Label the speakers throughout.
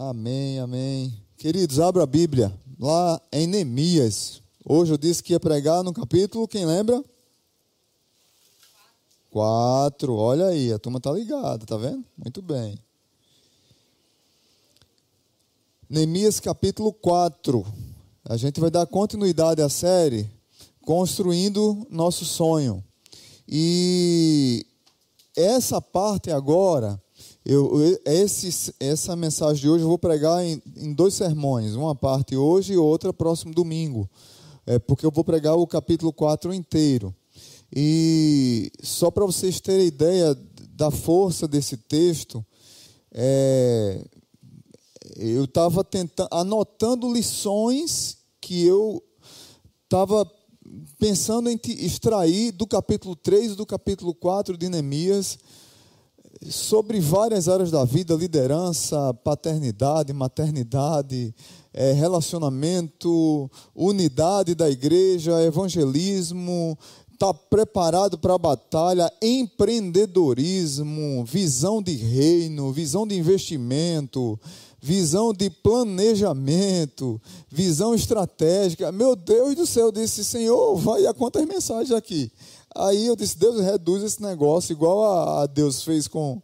Speaker 1: Amém, amém. Queridos, abra a Bíblia lá em Neemias. Hoje eu disse que ia pregar no capítulo, quem lembra? Quatro. Olha aí, a turma tá ligada, tá vendo? Muito bem. Neemias capítulo 4. A gente vai dar continuidade à série Construindo Nosso Sonho. E essa parte agora, eu, esse, essa mensagem de hoje eu vou pregar em, em, dois sermões, uma parte hoje e outra próximo domingo, é, porque eu vou pregar o capítulo 4 inteiro. E só para vocês terem ideia da força desse texto, é, eu estava anotando lições que eu estava pensando em extrair do capítulo 3 e do capítulo 4 de Neemias sobre várias áreas da vida, liderança, paternidade, maternidade, é, relacionamento, unidade da igreja, evangelismo, está preparado para a batalha, empreendedorismo, visão de reino, visão de investimento, visão de planejamento, visão estratégica. Meu Deus do céu, eu disse, Senhor, vai a quantas mensagens aqui? Aí eu disse, Deus reduz esse negócio, igual a, a Deus fez com,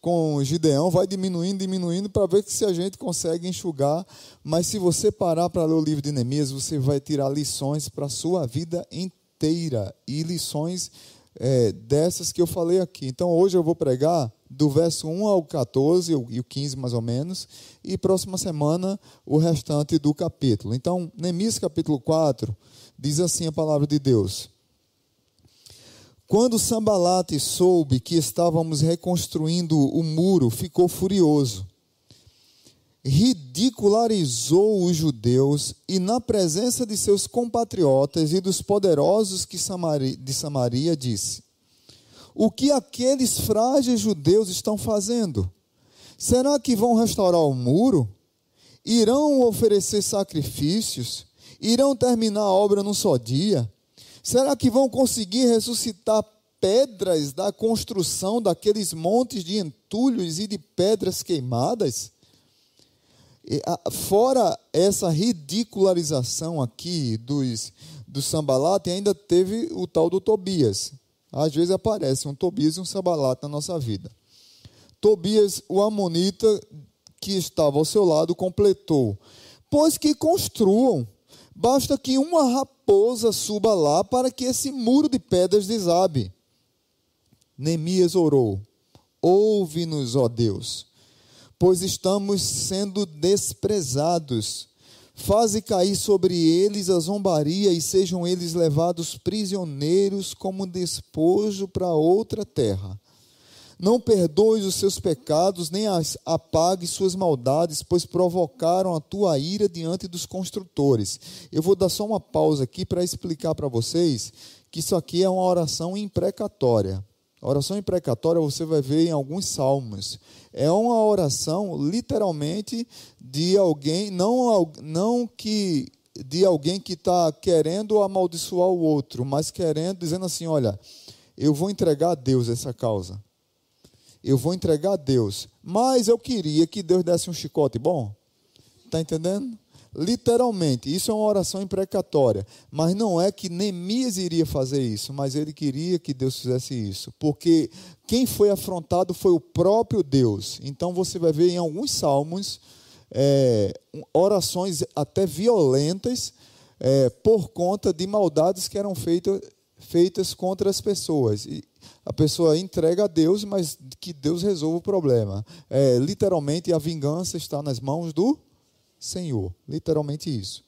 Speaker 1: com Gideão, vai diminuindo, diminuindo, para ver se a gente consegue enxugar. Mas se você parar para ler o livro de Neemias, você vai tirar lições para a sua vida inteira. E lições é, dessas que eu falei aqui. Então hoje eu vou pregar do verso 1 ao 14 e o 15 mais ou menos, e próxima semana o restante do capítulo. Então, Neemias capítulo 4 diz assim a palavra de Deus: Quando Sambalate soube que estávamos reconstruindo o muro, ficou furioso. Ridicularizou os judeus e, na presença de seus compatriotas e dos poderosos de Samaria, disse: o que aqueles frágeis judeus estão fazendo? Será que vão restaurar o muro? Irão oferecer sacrifícios? Irão terminar a obra num só dia? Será que vão conseguir ressuscitar pedras da construção daqueles montes de entulhos e de pedras queimadas? Fora essa ridicularização aqui dos, do Sambalate, ainda teve o tal do Tobias. Às vezes aparece um Tobias e um Sabalat na nossa vida. Tobias, o amonita que estava ao seu lado, completou: Pois que construam, basta que uma raposa suba lá para que esse muro de pedras desabe. Neemias orou: Ouve-nos, ó Deus, pois estamos sendo desprezados Faze cair sobre eles a zombaria e sejam eles levados prisioneiros como despojo para outra terra. Não perdoes os seus pecados, nem apague suas maldades, pois provocaram a tua ira diante dos construtores. Eu vou dar só uma pausa aqui para explicar para vocês que isso aqui é uma oração imprecatória. A oração imprecatória você vai ver em alguns salmos. É uma oração literalmente de alguém, não, não que de alguém que está querendo amaldiçoar o outro, mas querendo, dizendo assim: olha, eu vou entregar a Deus essa causa. Eu vou entregar a Deus. Mas eu queria que Deus desse um chicote bom. Está entendendo? Literalmente, isso é uma oração imprecatória. Mas não é que Neemias iria fazer isso, mas ele queria que Deus fizesse isso. Porque quem foi afrontado foi o próprio Deus. Então você vai ver em alguns salmos é, orações até violentas é, por conta de maldades que eram feitas, feitas contra as pessoas. E a pessoa entrega a Deus, mas que Deus resolva o problema. É, literalmente, a vingança está nas mãos do Senhor. Literalmente isso.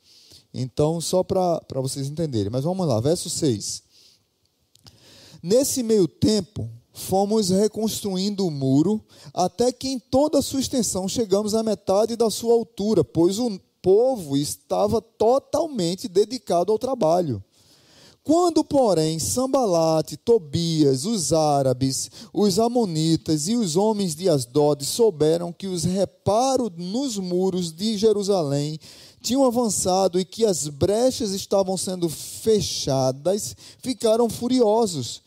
Speaker 1: Então, só para vocês entenderem. Mas vamos lá, verso 6. Nesse meio tempo, fomos reconstruindo o muro, até que em toda a sua extensão chegamos à metade da sua altura, pois o povo estava totalmente dedicado ao trabalho. Quando, porém, Sambalate, Tobias, os árabes, os amonitas e os homens de Asdod souberam que os reparos nos muros de Jerusalém tinham avançado e que as brechas estavam sendo fechadas, ficaram furiosos.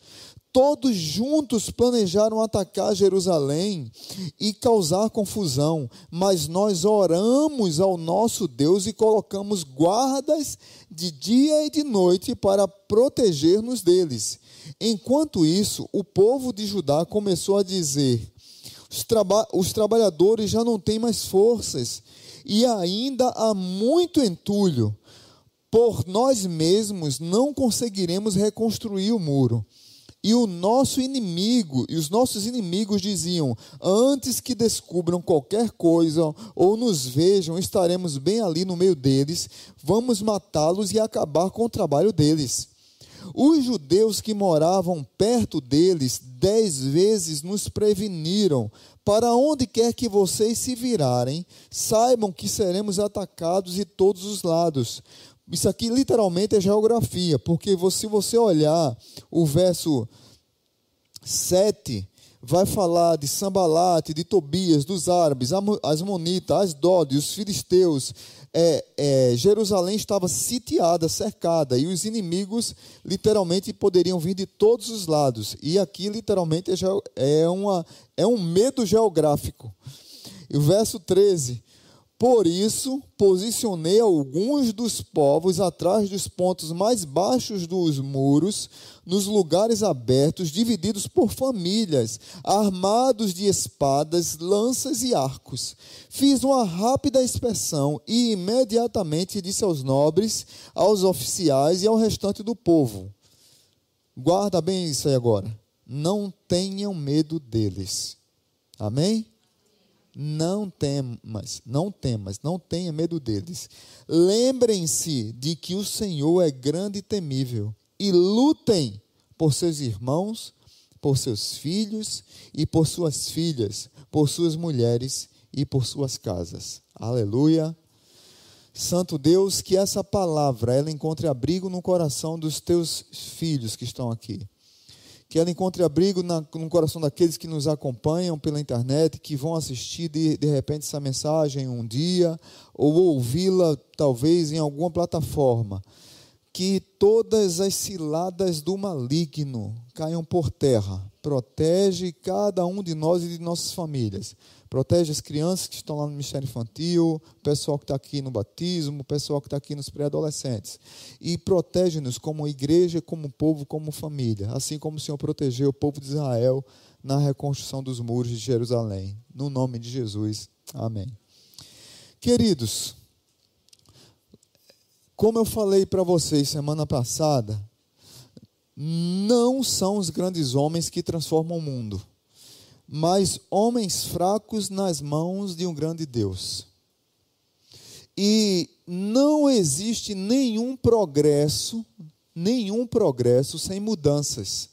Speaker 1: Todos juntos planejaram atacar Jerusalém e causar confusão, mas nós oramos ao nosso Deus e colocamos guardas de dia e de noite para proteger-nos deles. Enquanto isso, o povo de Judá começou a dizer: os, traba os trabalhadores já não têm mais forças e ainda há muito entulho. Por nós mesmos não conseguiremos reconstruir o muro. E o nosso inimigo, e os nossos inimigos diziam: antes que descubram qualquer coisa ou nos vejam, estaremos bem ali no meio deles, vamos matá-los e acabar com o trabalho deles. Os judeus que moravam perto deles dez vezes nos preveniram: para onde quer que vocês se virarem, saibam que seremos atacados de todos os lados. Isso aqui literalmente é geografia, porque se você olhar o verso 7, vai falar de Sambalate, de Tobias, dos árabes, as Monitas, as Dode, os filisteus. É, é, Jerusalém estava sitiada, cercada, e os inimigos literalmente poderiam vir de todos os lados. E aqui literalmente é, é uma, é um medo geográfico. E o verso 13 por isso, posicionei alguns dos povos atrás dos pontos mais baixos dos muros, nos lugares abertos, divididos por famílias, armados de espadas, lanças e arcos. Fiz uma rápida inspeção e imediatamente disse aos nobres, aos oficiais e ao restante do povo: Guarda bem isso aí agora. Não tenham medo deles. Amém? Não temas, não temas, não tenha medo deles. Lembrem-se de que o Senhor é grande e temível e lutem por seus irmãos, por seus filhos e por suas filhas, por suas mulheres e por suas casas. Aleluia. Santo Deus, que essa palavra ela encontre abrigo no coração dos teus filhos que estão aqui que ela encontre abrigo na, no coração daqueles que nos acompanham pela internet, que vão assistir de, de repente essa mensagem um dia, ou ouvi-la talvez em alguma plataforma. Que todas as ciladas do maligno caiam por terra. Protege cada um de nós e de nossas famílias. Protege as crianças que estão lá no Ministério Infantil, o pessoal que está aqui no batismo, o pessoal que está aqui nos pré-adolescentes. E protege-nos como igreja, como povo, como família. Assim como o Senhor protegeu o povo de Israel na reconstrução dos muros de Jerusalém. No nome de Jesus. Amém. Queridos, como eu falei para vocês semana passada, não são os grandes homens que transformam o mundo mas homens fracos nas mãos de um grande Deus. E não existe nenhum progresso, nenhum progresso sem mudanças.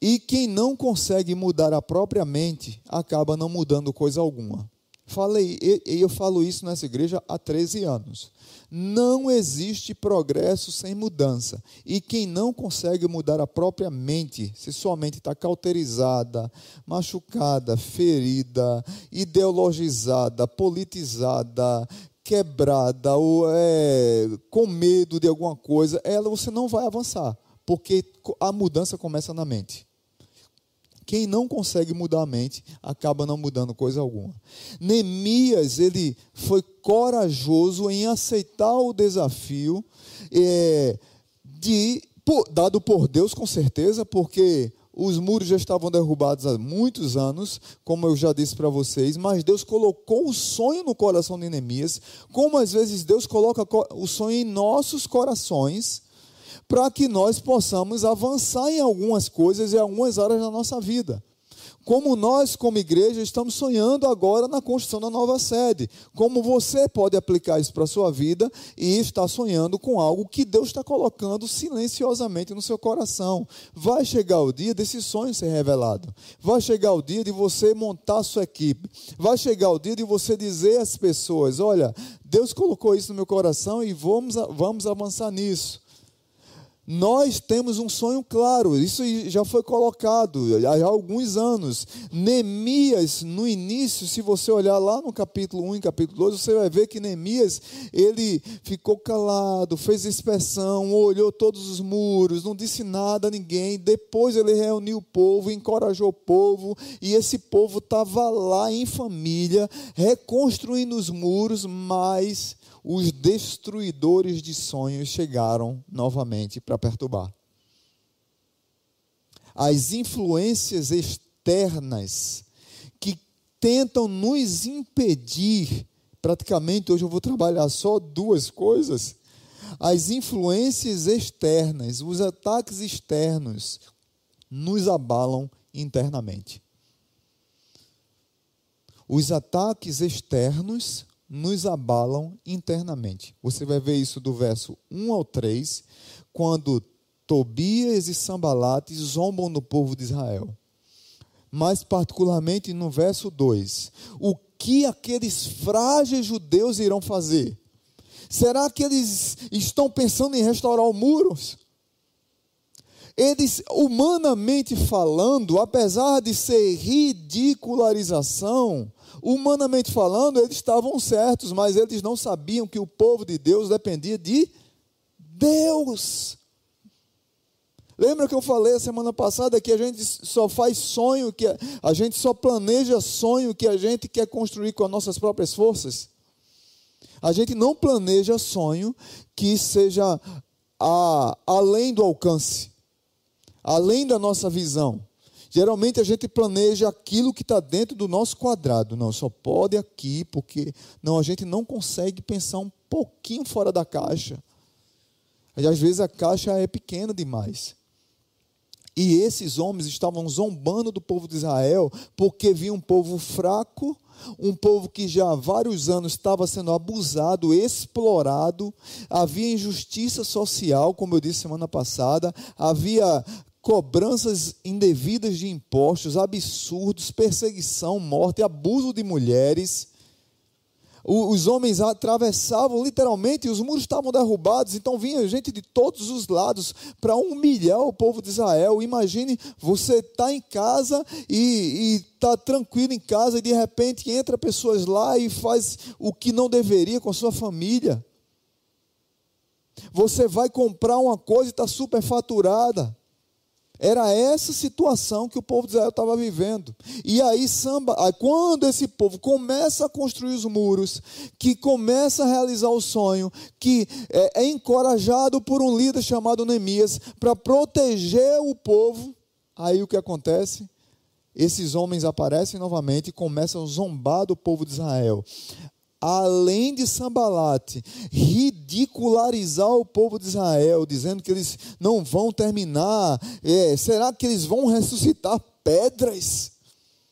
Speaker 1: E quem não consegue mudar a própria mente acaba não mudando coisa alguma. Falei, eu falo isso nessa igreja há 13 anos. Não existe progresso sem mudança. E quem não consegue mudar a própria mente, se sua mente está cauterizada, machucada, ferida, ideologizada, politizada, quebrada ou é, com medo de alguma coisa, ela você não vai avançar, porque a mudança começa na mente. Quem não consegue mudar a mente acaba não mudando coisa alguma. Neemias, ele foi corajoso em aceitar o desafio é, de, por, dado por Deus, com certeza, porque os muros já estavam derrubados há muitos anos, como eu já disse para vocês, mas Deus colocou o sonho no coração de Neemias, como às vezes Deus coloca o sonho em nossos corações para que nós possamos avançar em algumas coisas e algumas áreas da nossa vida. Como nós, como igreja, estamos sonhando agora na construção da nova sede. Como você pode aplicar isso para a sua vida e está sonhando com algo que Deus está colocando silenciosamente no seu coração. Vai chegar o dia desse sonho ser revelado. Vai chegar o dia de você montar a sua equipe. Vai chegar o dia de você dizer às pessoas: Olha, Deus colocou isso no meu coração e vamos, vamos avançar nisso. Nós temos um sonho claro, isso já foi colocado há alguns anos. Neemias, no início, se você olhar lá no capítulo 1 e capítulo 2, você vai ver que Neemias, ele ficou calado, fez inspeção, olhou todos os muros, não disse nada a ninguém. Depois ele reuniu o povo, encorajou o povo, e esse povo estava lá em família, reconstruindo os muros, mas os destruidores de sonhos chegaram novamente para perturbar. As influências externas que tentam nos impedir, praticamente hoje eu vou trabalhar só duas coisas. As influências externas, os ataques externos, nos abalam internamente. Os ataques externos nos abalam internamente. Você vai ver isso do verso 1 ao 3, quando Tobias e Sambalate zombam no povo de Israel. Mais particularmente no verso 2. O que aqueles frágeis judeus irão fazer? Será que eles estão pensando em restaurar os muros? Eles, humanamente falando, apesar de ser ridicularização, Humanamente falando, eles estavam certos, mas eles não sabiam que o povo de Deus dependia de Deus. Lembra que eu falei a semana passada que a gente só faz sonho, que a gente só planeja sonho que a gente quer construir com as nossas próprias forças? A gente não planeja sonho que seja a, além do alcance, além da nossa visão. Geralmente a gente planeja aquilo que está dentro do nosso quadrado. Não, só pode aqui, porque não, a gente não consegue pensar um pouquinho fora da caixa. Às vezes a caixa é pequena demais. E esses homens estavam zombando do povo de Israel, porque viam um povo fraco, um povo que já há vários anos estava sendo abusado, explorado, havia injustiça social, como eu disse semana passada, havia cobranças indevidas de impostos, absurdos, perseguição, morte, abuso de mulheres. Os homens atravessavam literalmente, os muros estavam derrubados, então vinha gente de todos os lados para humilhar o povo de Israel. Imagine você está em casa e está tranquilo em casa, e de repente entra pessoas lá e faz o que não deveria com a sua família. Você vai comprar uma coisa e está superfaturada. Era essa situação que o povo de Israel estava vivendo. E aí, samba, quando esse povo começa a construir os muros, que começa a realizar o sonho, que é, é encorajado por um líder chamado Neemias para proteger o povo, aí o que acontece? Esses homens aparecem novamente e começam a zombar do povo de Israel além de Sambalate, ridicularizar o povo de Israel, dizendo que eles não vão terminar, é, será que eles vão ressuscitar pedras?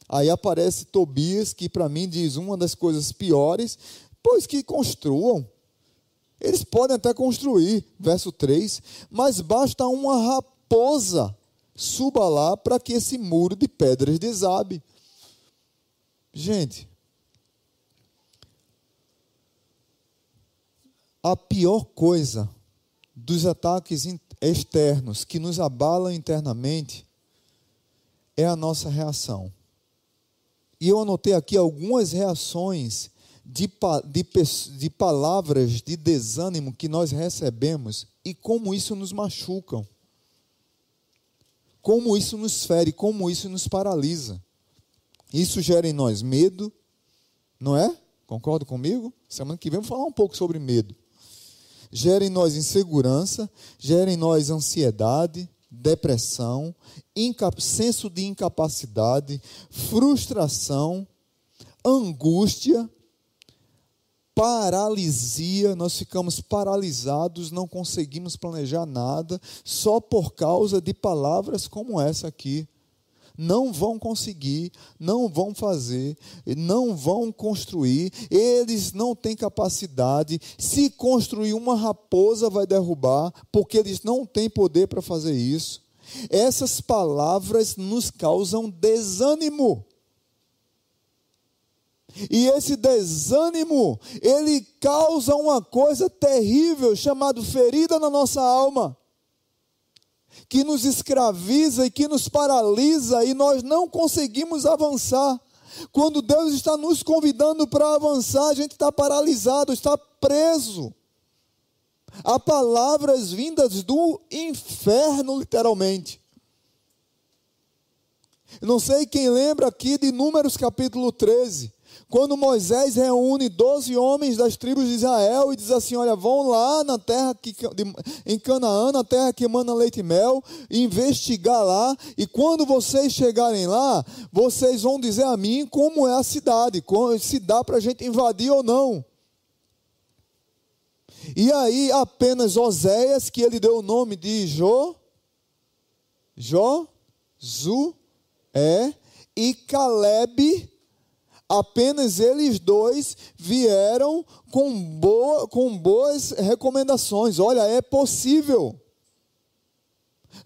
Speaker 1: Aí aparece Tobias, que para mim diz uma das coisas piores, pois que construam. Eles podem até construir, verso 3, mas basta uma raposa suba lá para que esse muro de pedras desabe. Gente, a pior coisa dos ataques externos que nos abalam internamente é a nossa reação. E eu anotei aqui algumas reações de, de, de palavras de desânimo que nós recebemos e como isso nos machucam. Como isso nos fere, como isso nos paralisa. Isso gera em nós medo, não é? Concorda comigo? Semana que vem vamos falar um pouco sobre medo gera em nós insegurança, gera em nós ansiedade, depressão, senso de incapacidade, frustração, angústia, paralisia, nós ficamos paralisados, não conseguimos planejar nada, só por causa de palavras como essa aqui não vão conseguir, não vão fazer, não vão construir, eles não têm capacidade. Se construir uma raposa, vai derrubar, porque eles não têm poder para fazer isso. Essas palavras nos causam desânimo. E esse desânimo, ele causa uma coisa terrível chamada ferida na nossa alma. Que nos escraviza e que nos paralisa e nós não conseguimos avançar. Quando Deus está nos convidando para avançar, a gente está paralisado, está preso. Há palavras vindas do inferno, literalmente. Não sei quem lembra aqui de Números capítulo 13 quando Moisés reúne 12 homens das tribos de Israel e diz assim: Olha, vão lá na terra que, em Canaã, na terra que emana leite e mel, investigar lá, e quando vocês chegarem lá, vocês vão dizer a mim como é a cidade, se dá para a gente invadir ou não. E aí, apenas Oséias, que ele deu o nome de Jo, Jo, Zu, é, e Caleb Apenas eles dois vieram com, boa, com boas recomendações. Olha, é possível.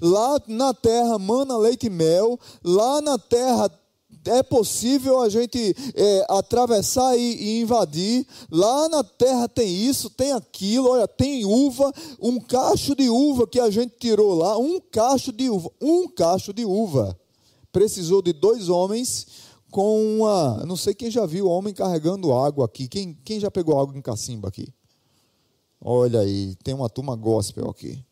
Speaker 1: Lá na terra mana leite e mel, lá na terra é possível a gente é, atravessar e, e, invadir. Lá na terra tem isso, tem aquilo. Olha, tem uva, um cacho de uva que a gente tirou lá, um cacho de uva, um cacho de uva. Precisou de dois homens com uma. Não sei quem já viu homem carregando água aqui. Quem, quem já pegou água em cacimba aqui? Olha aí, tem uma turma gospel aqui.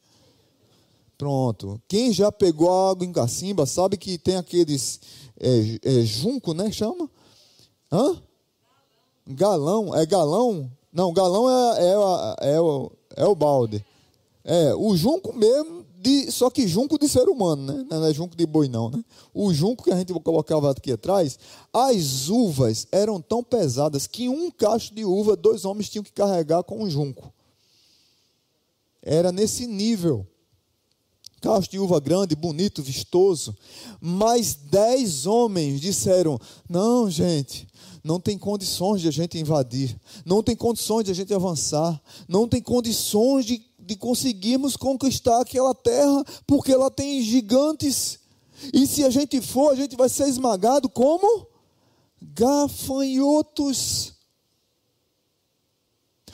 Speaker 1: Pronto. Quem já pegou água em cacimba sabe que tem aqueles é, é, junco, né? Chama? Hã? Galão. É galão? Não, galão é, é, é, é, é o balde. É, o junco mesmo de, só que junco de ser humano, né? Não é junco de boi, não, né? O junco que a gente colocava aqui atrás, as uvas eram tão pesadas que um cacho de uva, dois homens tinham que carregar com um junco. Era nesse nível. Cacho de uva grande, bonito, vistoso. Mas dez homens disseram: Não, gente, não tem condições de a gente invadir, não tem condições de a gente avançar, não tem condições de de conseguirmos conquistar aquela terra, porque ela tem gigantes. E se a gente for, a gente vai ser esmagado como gafanhotos.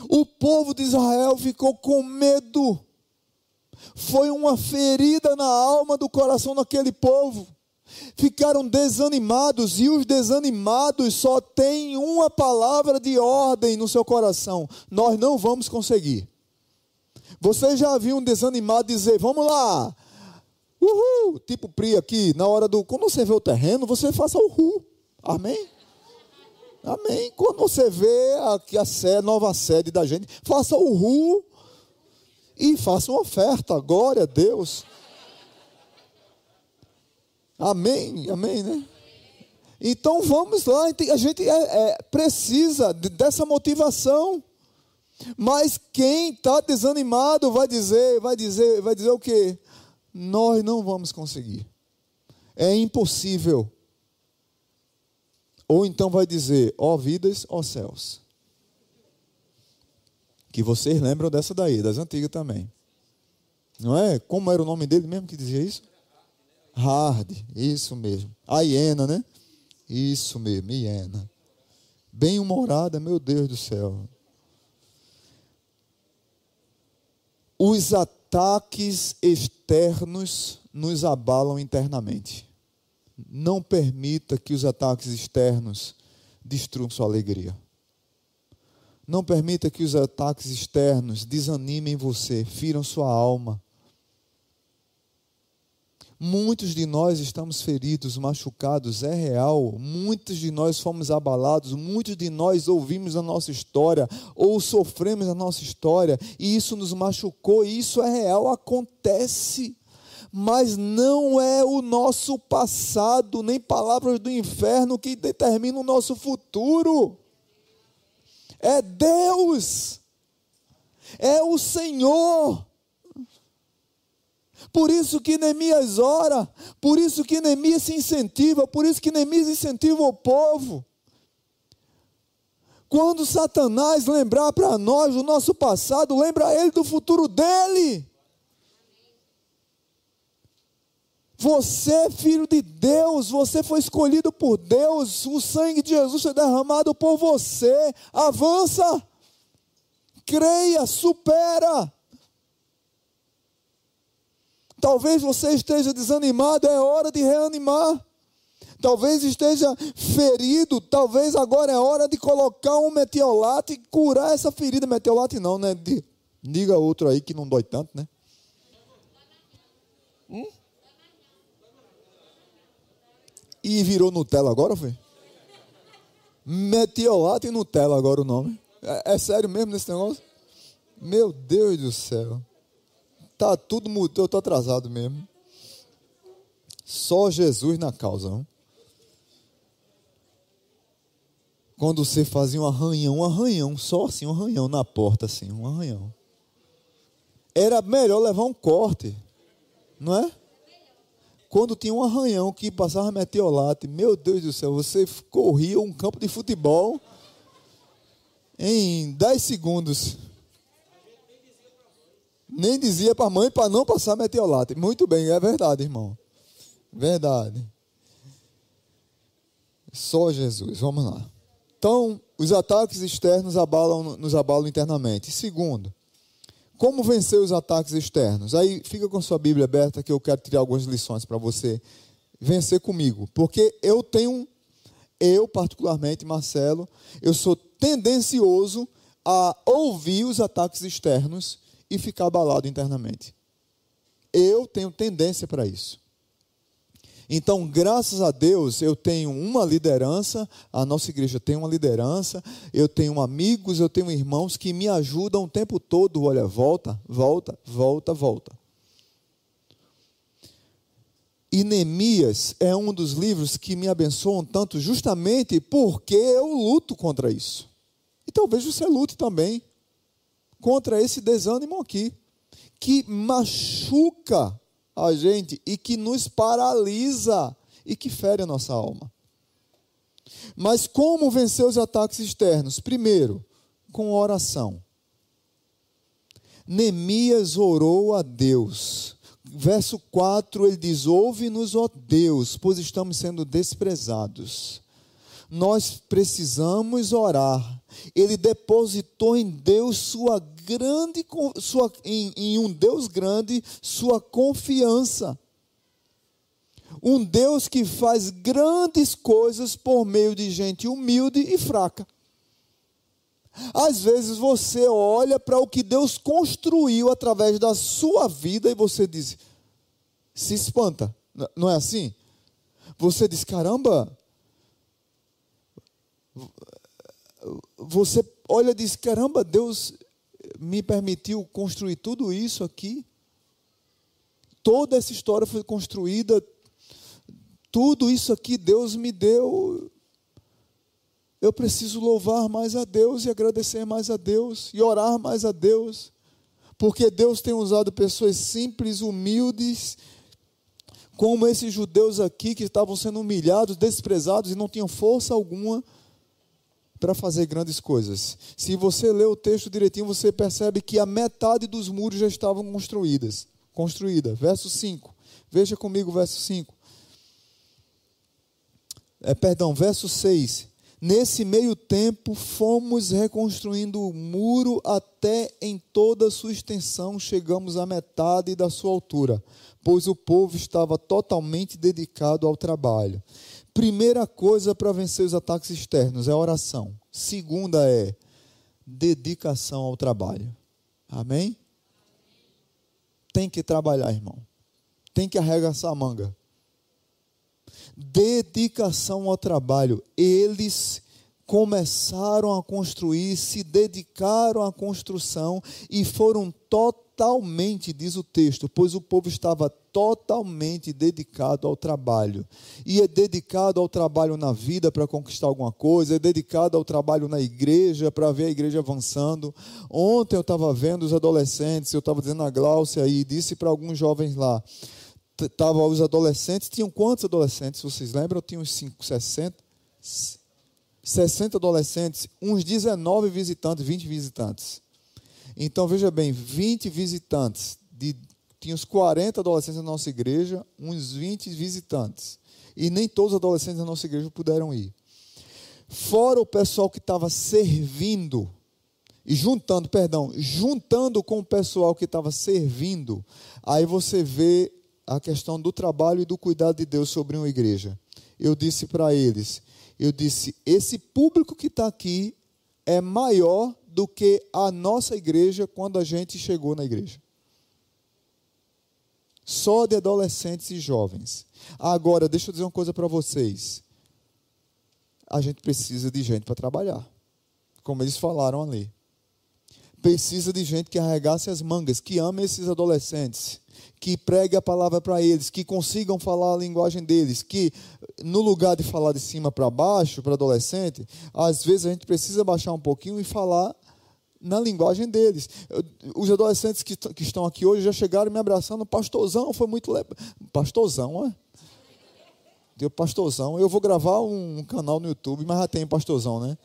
Speaker 1: O povo de Israel ficou com medo. Foi uma ferida na alma do coração daquele povo. Ficaram desanimados e os desanimados só têm uma palavra de ordem no seu coração: nós não vamos conseguir. Você já viu um desanimado dizer, vamos lá, uhul, tipo Pri aqui, na hora do. Quando você vê o terreno, você faça uhul. Amém? Amém. Quando você vê aqui a nova sede da gente, faça uhul e faça uma oferta. Glória a Deus. Amém, amém, né? Então vamos lá, a gente é, é, precisa dessa motivação. Mas quem está desanimado vai dizer, vai dizer, vai dizer o quê? Nós não vamos conseguir. É impossível. Ou então vai dizer, ó vidas, ó céus. Que vocês lembram dessa daí, das antigas também. Não é? Como era o nome dele mesmo que dizia isso? Hard, isso mesmo. A hiena, né? Isso mesmo, hiena. Bem humorada, meu Deus do céu. Os ataques externos nos abalam internamente. Não permita que os ataques externos destruam sua alegria. Não permita que os ataques externos desanimem você, firam sua alma. Muitos de nós estamos feridos, machucados, é real. Muitos de nós fomos abalados, muitos de nós ouvimos a nossa história ou sofremos a nossa história e isso nos machucou, isso é real, acontece. Mas não é o nosso passado, nem palavras do inferno que determina o nosso futuro. É Deus, é o Senhor por isso que Neemias ora, por isso que Neemias se incentiva, por isso que Neemias incentiva o povo. Quando Satanás lembrar para nós do nosso passado, lembra ele do futuro dele. Você filho de Deus, você foi escolhido por Deus, o sangue de Jesus foi derramado por você. Avança, creia, supera. Talvez você esteja desanimado, é hora de reanimar. Talvez esteja ferido, talvez agora é hora de colocar um metiolato e curar essa ferida. Metiolato não, né? Diga outro aí que não dói tanto, né? Hum? E virou Nutella agora, foi? Metiolato e Nutella agora o nome. É, é sério mesmo nesse negócio? Meu Deus do céu. Tá tudo mudou, eu tô atrasado mesmo. Só Jesus na causa. Não? Quando você fazia um arranhão, um arranhão, só assim, um arranhão na porta, assim, um arranhão. Era melhor levar um corte, não é? Quando tinha um arranhão que passava meteolate, meu Deus do céu, você corria um campo de futebol em 10 segundos. Nem dizia para a mãe para não passar metiolate. Muito bem, é verdade, irmão. Verdade. Só Jesus. Vamos lá. Então, os ataques externos abalam, nos abalam internamente. Segundo, como vencer os ataques externos? Aí fica com sua Bíblia aberta que eu quero tirar algumas lições para você vencer comigo. Porque eu tenho, eu particularmente, Marcelo, eu sou tendencioso a ouvir os ataques externos e ficar abalado internamente. Eu tenho tendência para isso. Então, graças a Deus, eu tenho uma liderança, a nossa igreja tem uma liderança, eu tenho amigos, eu tenho irmãos que me ajudam o tempo todo. Olha, volta, volta, volta, volta. E Neemias é um dos livros que me abençoam tanto, justamente porque eu luto contra isso. E talvez você lute também contra esse desânimo aqui, que machuca a gente e que nos paralisa e que fere a nossa alma. Mas como vencer os ataques externos? Primeiro, com oração. Neemias orou a Deus. Verso 4 ele diz: Ouve-nos, ó Deus, pois estamos sendo desprezados. Nós precisamos orar. Ele depositou em Deus sua grande, sua, em, em um Deus grande, sua confiança. Um Deus que faz grandes coisas por meio de gente humilde e fraca. Às vezes você olha para o que Deus construiu através da sua vida e você diz, se espanta, não é assim? Você diz, caramba, você olha e diz, caramba, Deus, me permitiu construir tudo isso aqui. Toda essa história foi construída, tudo isso aqui Deus me deu. Eu preciso louvar mais a Deus e agradecer mais a Deus e orar mais a Deus, porque Deus tem usado pessoas simples, humildes, como esses judeus aqui que estavam sendo humilhados, desprezados e não tinham força alguma para fazer grandes coisas. Se você lê o texto direitinho, você percebe que a metade dos muros já estavam construídas, construída. Verso 5. Veja comigo verso 5. É, perdão, verso 6. Nesse meio tempo, fomos reconstruindo o muro até em toda a sua extensão, chegamos à metade da sua altura, pois o povo estava totalmente dedicado ao trabalho. Primeira coisa para vencer os ataques externos é oração. Segunda é dedicação ao trabalho. Amém? Tem que trabalhar, irmão. Tem que arregaçar a manga. Dedicação ao trabalho. Eles começaram a construir, se dedicaram à construção e foram totalmente, diz o texto, pois o povo estava totalmente dedicado ao trabalho. E é dedicado ao trabalho na vida para conquistar alguma coisa, é dedicado ao trabalho na igreja para ver a igreja avançando. Ontem eu estava vendo os adolescentes, eu estava dizendo a Gláucia aí, disse para alguns jovens lá, estavam os adolescentes, tinham quantos adolescentes, vocês lembram? Tinham uns 5, 60? 60 adolescentes, uns 19 visitantes, 20 visitantes. Então veja bem, 20 visitantes de tinha uns 40 adolescentes na nossa igreja, uns 20 visitantes. E nem todos os adolescentes da nossa igreja puderam ir. Fora o pessoal que estava servindo, e juntando, perdão, juntando com o pessoal que estava servindo, aí você vê a questão do trabalho e do cuidado de Deus sobre uma igreja. Eu disse para eles, eu disse, esse público que está aqui é maior do que a nossa igreja quando a gente chegou na igreja. Só de adolescentes e jovens. Agora, deixa eu dizer uma coisa para vocês. A gente precisa de gente para trabalhar. Como eles falaram ali precisa de gente que arregasse as mangas, que ame esses adolescentes, que pregue a palavra para eles, que consigam falar a linguagem deles, que no lugar de falar de cima para baixo para adolescente, às vezes a gente precisa baixar um pouquinho e falar na linguagem deles. Os adolescentes que, que estão aqui hoje já chegaram me abraçando, pastorzão, foi muito legal. Pastorzão, é? Deu pastorzão. Eu vou gravar um canal no YouTube, mas já tem pastorzão, né?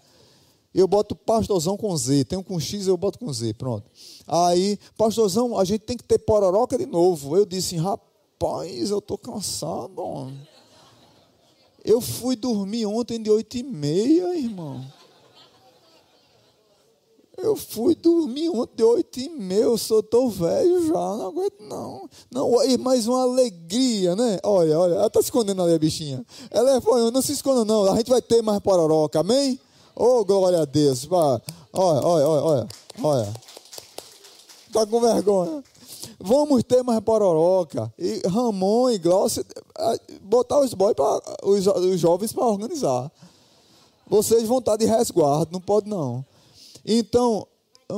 Speaker 1: Eu boto pastorzão com Z. Tem um com X, eu boto com Z. Pronto. Aí, pastorzão, a gente tem que ter pororoca de novo. Eu disse, rapaz, eu tô cansado. Eu fui dormir ontem de oito e meia, irmão. Eu fui dormir ontem oito e meia, eu sou tão velho já, não aguento não. Não, mas uma alegria, né? Olha, olha, ela está se escondendo ali, a bichinha. Ela é, não se esconda não, a gente vai ter mais pororoca, amém? Oh, glória a Deus. Olha, olha, olha, olha. olha. Está com vergonha. Vamos ter mais pororoca. E Ramon e Glaucio, botar os boys para os, os jovens para organizar. Vocês vão estar de resguardo, não pode não. Então,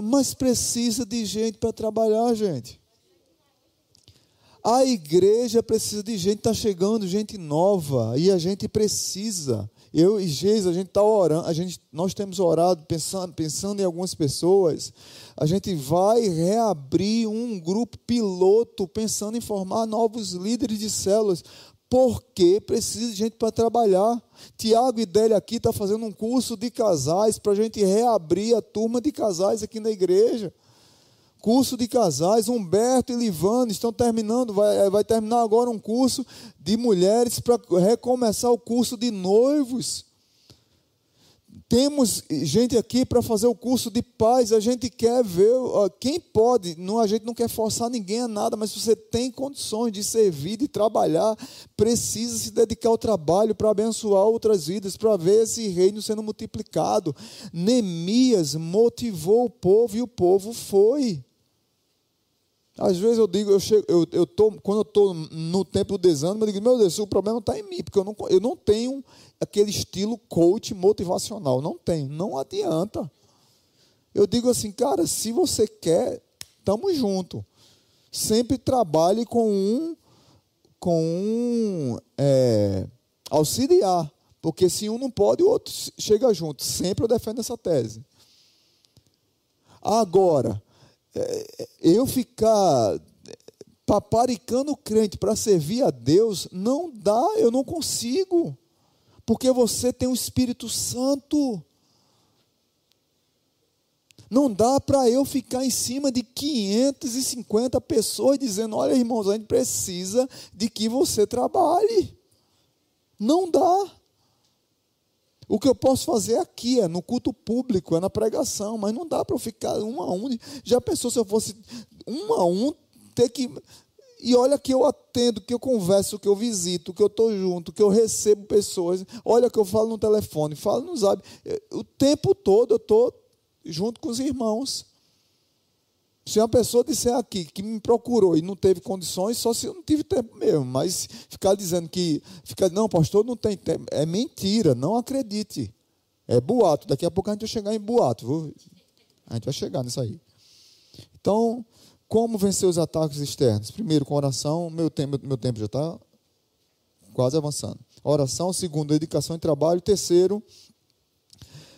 Speaker 1: mas precisa de gente para trabalhar, gente. A igreja precisa de gente, está chegando gente nova, e a gente precisa. Eu e Geis, a gente está orando, a gente, nós temos orado pensando, pensando em algumas pessoas. A gente vai reabrir um grupo piloto pensando em formar novos líderes de células, porque precisa de gente para trabalhar. Tiago e Délia aqui está fazendo um curso de casais para a gente reabrir a turma de casais aqui na igreja curso de casais. Humberto e Livano estão terminando, vai, eh, vai terminar agora um curso de mulheres para recomeçar o curso de noivos. Temos gente aqui para fazer o curso de paz. A gente quer ver quem pode. Não, a gente não quer forçar ninguém a nada, mas se você tem condições de servir, de trabalhar, precisa se dedicar ao trabalho para abençoar outras vidas, para ver esse reino sendo multiplicado. Neemias motivou o povo e o povo foi. Às vezes eu digo, eu chego, eu, eu tô, quando eu estou no tempo do desânimo, eu digo, meu Deus, o problema está em mim, porque eu não, eu não tenho aquele estilo coach motivacional. Não tenho, não adianta. Eu digo assim, cara, se você quer, estamos junto. Sempre trabalhe com um, com um é, auxiliar. Porque se um não pode, o outro chega junto. Sempre eu defendo essa tese. Agora, eu ficar paparicando o crente para servir a Deus, não dá, eu não consigo. Porque você tem o Espírito Santo. Não dá para eu ficar em cima de 550 pessoas dizendo: olha, irmãos, a gente precisa de que você trabalhe. Não dá. O que eu posso fazer aqui é no culto público, é na pregação, mas não dá para eu ficar um a um. Já pensou se eu fosse um a um, ter que. E olha que eu atendo, que eu converso, que eu visito, que eu estou junto, que eu recebo pessoas. Olha que eu falo no telefone, falo no zap. O tempo todo eu estou junto com os irmãos. Se uma pessoa disser aqui que me procurou e não teve condições, só se eu não tive tempo mesmo. Mas ficar dizendo que, ficar, não, pastor, não tem tempo, é mentira, não acredite. É boato. Daqui a pouco a gente vai chegar em boato. Viu? A gente vai chegar nisso aí. Então, como vencer os ataques externos? Primeiro, com oração. Meu tempo, meu tempo já está quase avançando. Oração. Segundo, dedicação e trabalho. Terceiro,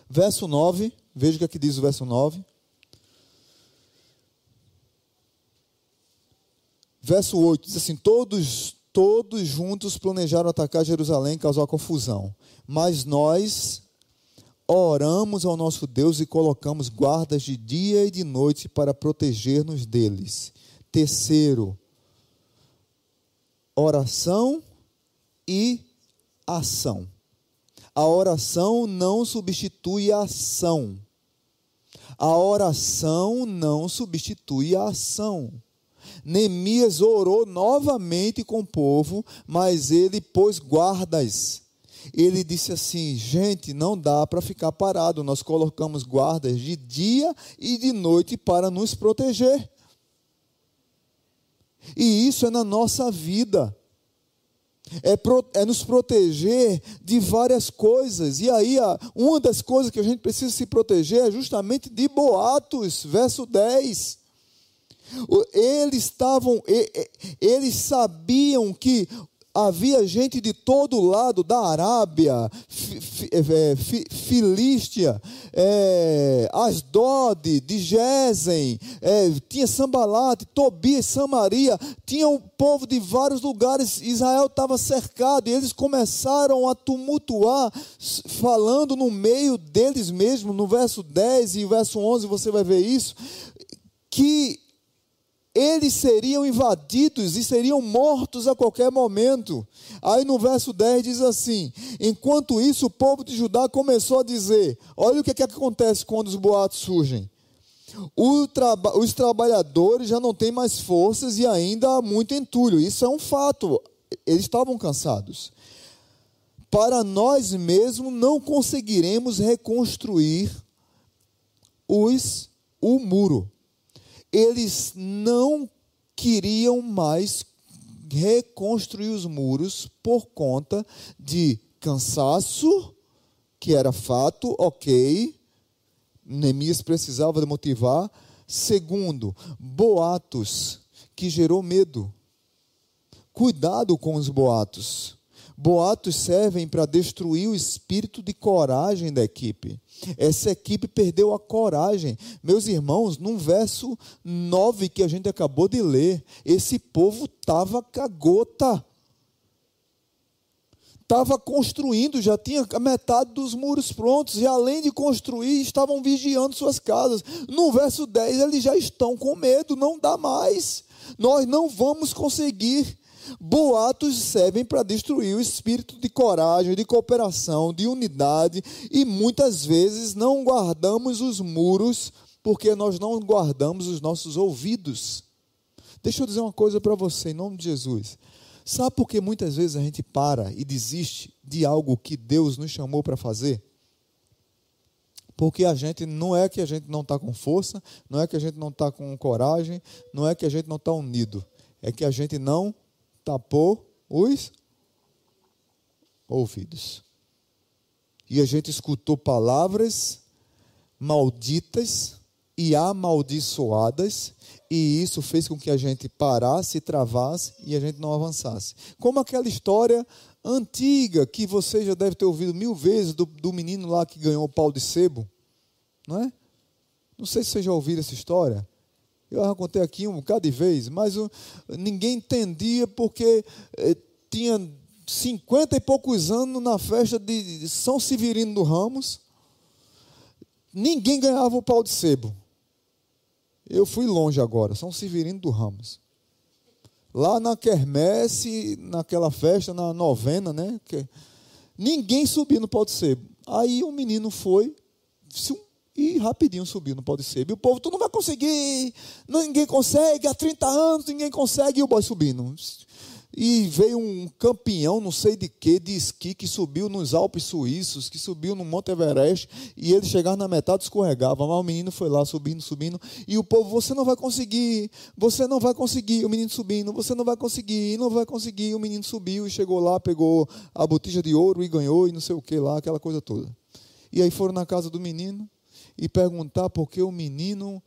Speaker 1: verso 9. Veja o que aqui diz o verso 9. Verso 8 diz assim: Todos, todos juntos planejaram atacar Jerusalém e causar confusão. Mas nós oramos ao nosso Deus e colocamos guardas de dia e de noite para proteger-nos deles. Terceiro, oração e ação. A oração não substitui a ação. A oração não substitui a ação. Neemias orou novamente com o povo, mas ele pôs guardas. Ele disse assim: gente, não dá para ficar parado, nós colocamos guardas de dia e de noite para nos proteger. E isso é na nossa vida. É, pro, é, nos proteger de várias coisas. E aí, uma das coisas que a gente precisa se proteger é justamente de boatos, verso 10. Eles estavam, eles sabiam que havia gente de todo lado da Arábia, é, Filístia, é, Asdod, de Gesem, é, tinha Sambalate, Tobias, Samaria, tinha o povo de vários lugares, Israel estava cercado, e eles começaram a tumultuar, falando no meio deles mesmos, no verso 10 e verso 11 você vai ver isso, que eles seriam invadidos e seriam mortos a qualquer momento. Aí no verso 10 diz assim: Enquanto isso, o povo de Judá começou a dizer: Olha o que, é que acontece quando os boatos surgem. Traba os trabalhadores já não têm mais forças e ainda há muito entulho. Isso é um fato. Eles estavam cansados. Para nós mesmos não conseguiremos reconstruir os, o muro eles não queriam mais reconstruir os muros por conta de cansaço, que era fato, ok. Neemias precisava de motivar. Segundo, boatos, que gerou medo. Cuidado com os boatos. Boatos servem para destruir o espírito de coragem da equipe. Essa equipe perdeu a coragem. Meus irmãos, num verso 9 que a gente acabou de ler, esse povo estava cagota. Estava construindo, já tinha metade dos muros prontos, e além de construir, estavam vigiando suas casas. No verso 10, eles já estão com medo, não dá mais. Nós não vamos conseguir Boatos servem para destruir o espírito de coragem, de cooperação, de unidade, e muitas vezes não guardamos os muros porque nós não guardamos os nossos ouvidos. Deixa eu dizer uma coisa para você, em nome de Jesus. Sabe por que muitas vezes a gente para e desiste de algo que Deus nos chamou para fazer? Porque a gente não é que a gente não está com força, não é que a gente não está com coragem, não é que a gente não está unido, é que a gente não tapou os ouvidos. E a gente escutou palavras malditas e amaldiçoadas, e isso fez com que a gente parasse, travasse e a gente não avançasse. Como aquela história antiga que você já deve ter ouvido mil vezes do, do menino lá que ganhou o pau de sebo, não é? Não sei se você já ouviu essa história. Eu já contei aqui um bocado de vez, mas ninguém entendia porque eh, tinha cinquenta e poucos anos na festa de São Severino do Ramos. Ninguém ganhava o pau de sebo. Eu fui longe agora, São Severino do Ramos. Lá na quermesse, naquela festa, na novena, né? Que, ninguém subia no pau de sebo. Aí um menino foi, e rapidinho subiu no pau de sebo. E o povo, tu não vai conseguir, ninguém consegue, há 30 anos ninguém consegue, e o boy subindo. E veio um campeão, não sei de que, de esqui, que subiu nos Alpes Suíços, que subiu no Monte Everest, e ele chegava na metade escorregava. Mas o menino foi lá subindo, subindo, e o povo, você não vai conseguir, você não vai conseguir, o menino subindo, você não vai conseguir, não vai conseguir. O menino subiu e chegou lá, pegou a botija de ouro e ganhou, e não sei o que lá, aquela coisa toda. E aí foram na casa do menino, e perguntar por que o menino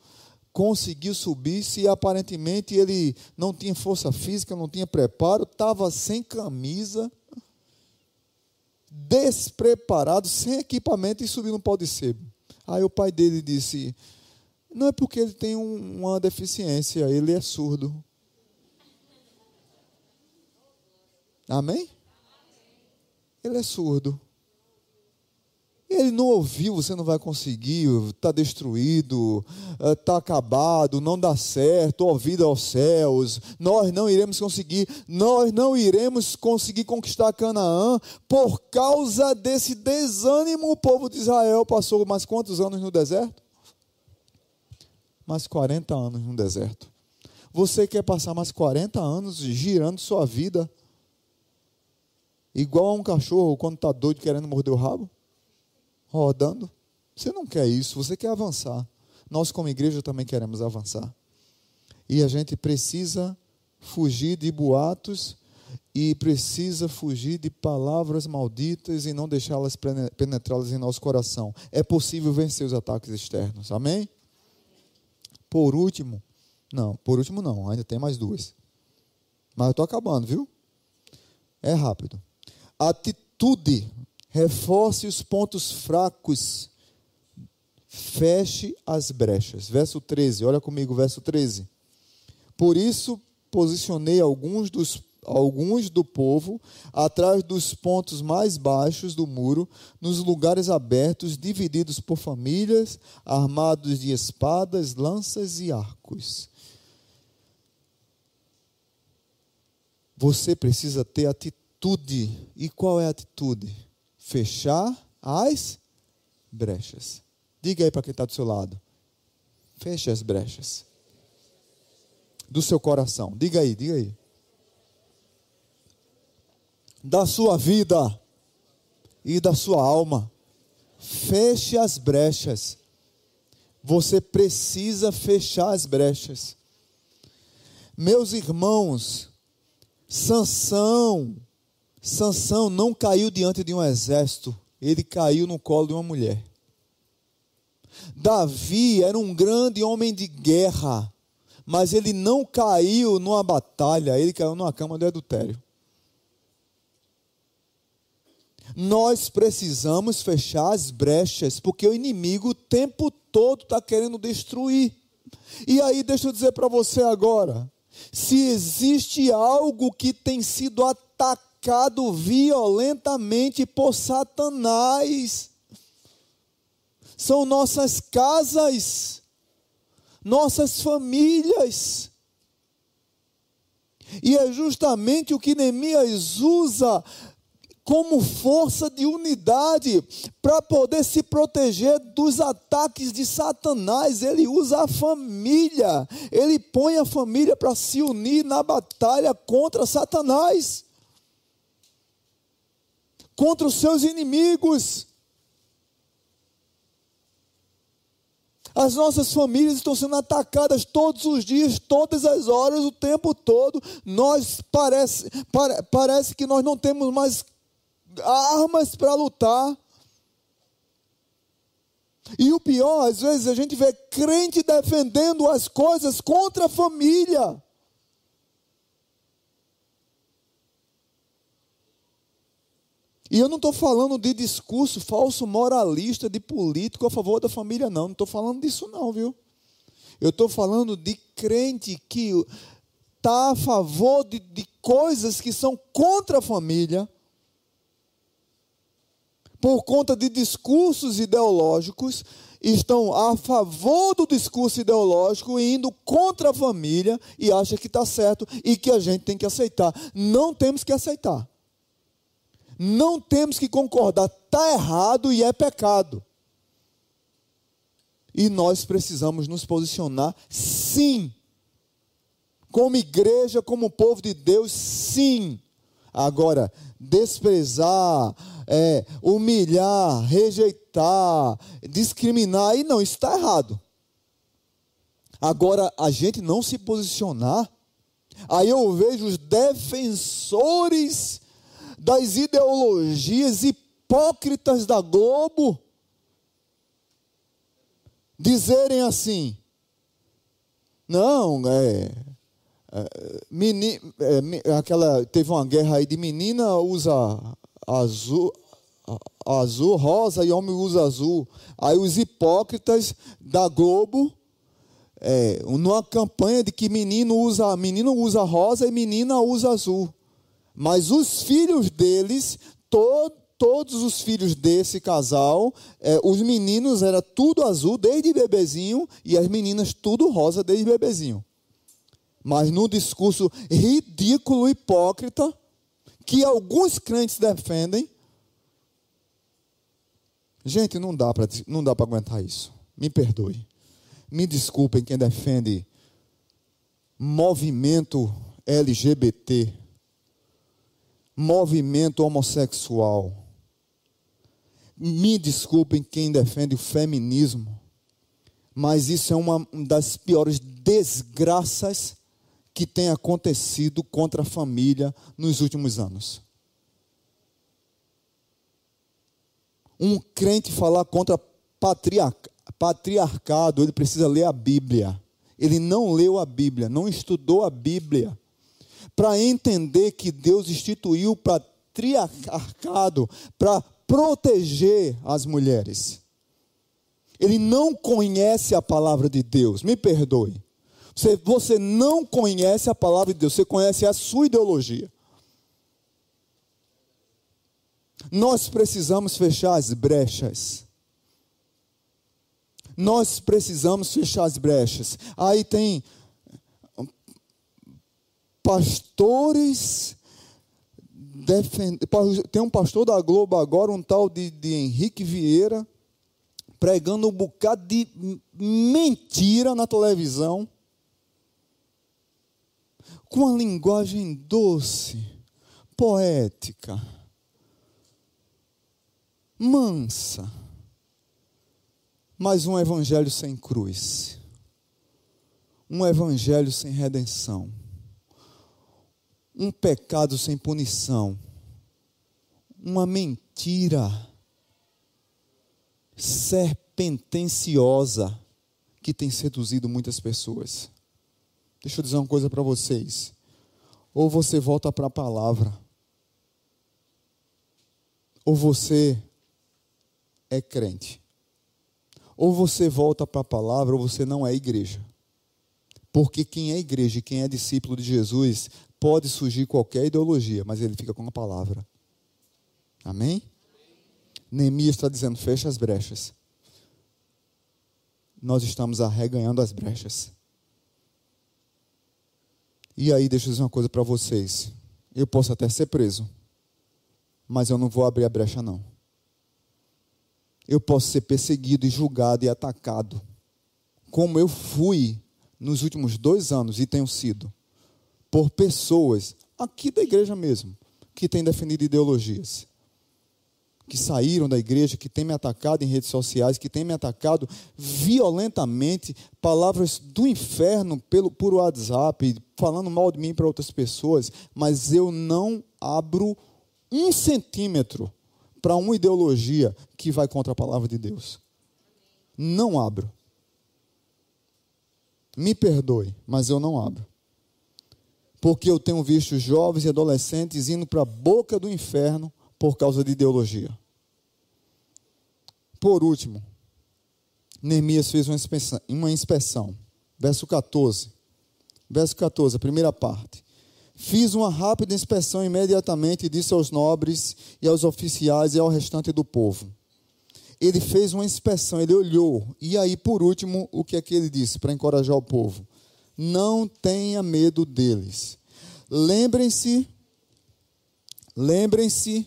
Speaker 1: conseguiu subir se aparentemente ele não tinha força física, não tinha preparo, estava sem camisa, despreparado, sem equipamento e subiu no pau de sebo. Aí o pai dele disse: Não é porque ele tem um, uma deficiência, ele é surdo. Amém? Ele é surdo. Ele não ouviu, você não vai conseguir, está destruído, está eh, acabado, não dá certo, ouvido aos céus, nós não iremos conseguir, nós não iremos conseguir conquistar Canaã por causa desse desânimo. O povo de Israel passou mais quantos anos no deserto? mais 40 anos no deserto? Você quer passar mais 40 anos girando sua vida igual a um cachorro quando está doido querendo morder o rabo? Rodando? Você não quer isso, você quer avançar. Nós, como igreja, também queremos avançar. E a gente precisa fugir de boatos e precisa fugir de palavras malditas e não deixá-las penetrá-las em nosso coração. É possível vencer os ataques externos. Amém? Por último, não, por último não, ainda tem mais duas. Mas eu estou acabando, viu? É rápido. Atitude. Reforce os pontos fracos. Feche as brechas. Verso 13, olha comigo, verso 13. Por isso posicionei alguns dos alguns do povo atrás dos pontos mais baixos do muro, nos lugares abertos, divididos por famílias, armados de espadas, lanças e arcos. Você precisa ter atitude. E qual é a atitude? Fechar as brechas. Diga aí para quem está do seu lado. Feche as brechas do seu coração. Diga aí, diga aí. Da sua vida e da sua alma. Feche as brechas. Você precisa fechar as brechas. Meus irmãos, Sansão, Sansão não caiu diante de um exército, ele caiu no colo de uma mulher. Davi era um grande homem de guerra mas ele não caiu numa batalha, ele caiu numa cama de adultério. Nós precisamos fechar as brechas, porque o inimigo o tempo todo está querendo destruir. E aí, deixa eu dizer para você agora: se existe algo que tem sido atacado violentamente por Satanás, são nossas casas nossas famílias. E é justamente o que Neemias usa como força de unidade para poder se proteger dos ataques de Satanás. Ele usa a família, ele põe a família para se unir na batalha contra Satanás, contra os seus inimigos. As nossas famílias estão sendo atacadas todos os dias, todas as horas, o tempo todo. Nós parece, pare, parece que nós não temos mais armas para lutar. E o pior, às vezes a gente vê crente defendendo as coisas contra a família. E eu não estou falando de discurso falso moralista de político a favor da família, não. Não estou falando disso, não, viu? Eu estou falando de crente que está a favor de, de coisas que são contra a família, por conta de discursos ideológicos, estão a favor do discurso ideológico e indo contra a família e acha que está certo e que a gente tem que aceitar. Não temos que aceitar. Não temos que concordar, está errado e é pecado. E nós precisamos nos posicionar, sim. Como igreja, como povo de Deus, sim. Agora, desprezar, é, humilhar, rejeitar, discriminar, aí não, isso está errado. Agora, a gente não se posicionar, aí eu vejo os defensores das ideologias hipócritas da Globo dizerem assim: não, é, é, meni, é, aquela teve uma guerra aí de menina usa azul, azul, rosa e homem usa azul. Aí os hipócritas da Globo é, numa campanha de que menino usa menino usa rosa e menina usa azul. Mas os filhos deles, to, todos os filhos desse casal, é, os meninos era tudo azul desde bebezinho e as meninas tudo rosa desde bebezinho. Mas no discurso ridículo, hipócrita, que alguns crentes defendem, gente, não dá para não dá para aguentar isso. Me perdoe. Me desculpem quem defende movimento LGBT, movimento homossexual. Me desculpem quem defende o feminismo, mas isso é uma das piores desgraças que tem acontecido contra a família nos últimos anos. Um crente falar contra patriarcado, ele precisa ler a Bíblia. Ele não leu a Bíblia, não estudou a Bíblia. Para entender que Deus instituiu o patriarcado para proteger as mulheres. Ele não conhece a palavra de Deus, me perdoe. Você, você não conhece a palavra de Deus, você conhece a sua ideologia. Nós precisamos fechar as brechas. Nós precisamos fechar as brechas. Aí tem pastores. Defend... Tem um pastor da Globo agora, um tal de, de Henrique Vieira, pregando um bocado de mentira na televisão, com uma linguagem doce, poética mansa, mas um evangelho sem cruz, um evangelho sem redenção, um pecado sem punição, uma mentira serpentenciosa que tem seduzido muitas pessoas. Deixa eu dizer uma coisa para vocês. Ou você volta para a palavra, ou você é crente. Ou você volta para a palavra, ou você não é igreja. Porque quem é igreja e quem é discípulo de Jesus, pode surgir qualquer ideologia, mas ele fica com a palavra. Amém? Neemias está dizendo: fecha as brechas. Nós estamos arreganhando as brechas. E aí, deixa eu dizer uma coisa para vocês. Eu posso até ser preso, mas eu não vou abrir a brecha, não eu posso ser perseguido e julgado e atacado, como eu fui nos últimos dois anos e tenho sido, por pessoas aqui da igreja mesmo, que têm defendido ideologias, que saíram da igreja, que têm me atacado em redes sociais, que têm me atacado violentamente, palavras do inferno pelo, por WhatsApp, falando mal de mim para outras pessoas, mas eu não abro um centímetro para uma ideologia que vai contra a palavra de Deus. Não abro. Me perdoe, mas eu não abro. Porque eu tenho visto jovens e adolescentes indo para a boca do inferno por causa de ideologia. Por último, Neemias fez uma inspeção, uma inspeção. Verso 14. Verso 14, a primeira parte. Fiz uma rápida inspeção imediatamente e disse aos nobres e aos oficiais e ao restante do povo. Ele fez uma inspeção, ele olhou. E aí, por último, o que é que ele disse para encorajar o povo? Não tenha medo deles. Lembrem-se, lembrem-se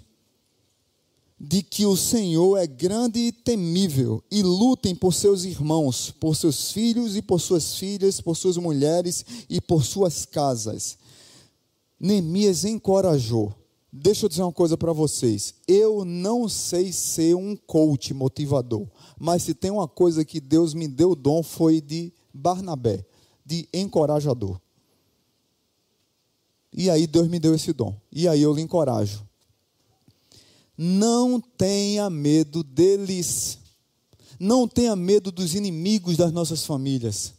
Speaker 1: de que o Senhor é grande e temível, e lutem por seus irmãos, por seus filhos e por suas filhas, por suas mulheres e por suas casas Neemias encorajou. Deixa eu dizer uma coisa para vocês. Eu não sei ser um coach motivador, mas se tem uma coisa que Deus me deu dom foi de Barnabé, de encorajador. E aí Deus me deu esse dom. E aí eu lhe encorajo. Não tenha medo deles. Não tenha medo dos inimigos das nossas famílias.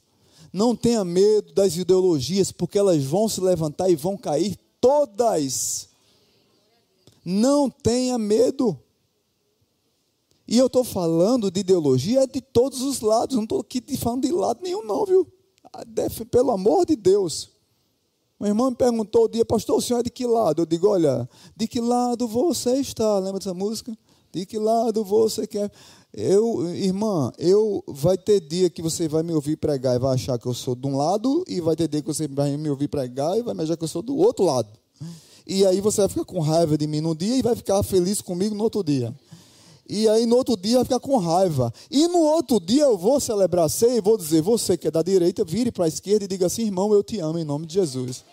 Speaker 1: Não tenha medo das ideologias, porque elas vão se levantar e vão cair todas. Não tenha medo. E eu estou falando de ideologia de todos os lados, não estou aqui falando de lado nenhum, não, viu? Pelo amor de Deus. Meu irmão me perguntou o dia, pastor, o senhor é de que lado? Eu digo, olha, de que lado você está? Lembra dessa música? De que lado você quer? Eu, irmã, eu vai ter dia que você vai me ouvir pregar e vai achar que eu sou de um lado, e vai ter dia que você vai me ouvir pregar e vai me achar que eu sou do outro lado. E aí você vai ficar com raiva de mim num dia e vai ficar feliz comigo no outro dia. E aí no outro dia vai ficar com raiva. E no outro dia eu vou celebrar ceia e vou dizer: você que é da direita, vire para a esquerda e diga assim: irmão, eu te amo em nome de Jesus.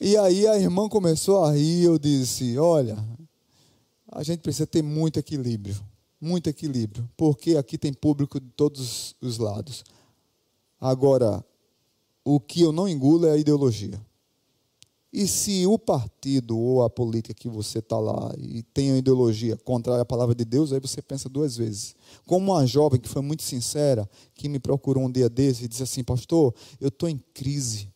Speaker 1: E aí a irmã começou a rir. Eu disse: olha, a gente precisa ter muito equilíbrio. Muito equilíbrio. Porque aqui tem público de todos os lados. Agora, o que eu não engulo é a ideologia. E se o partido ou a política que você está lá e tem uma ideologia contrária à palavra de Deus, aí você pensa duas vezes. Como uma jovem que foi muito sincera, que me procurou um dia desse e disse assim: Pastor, eu estou em crise.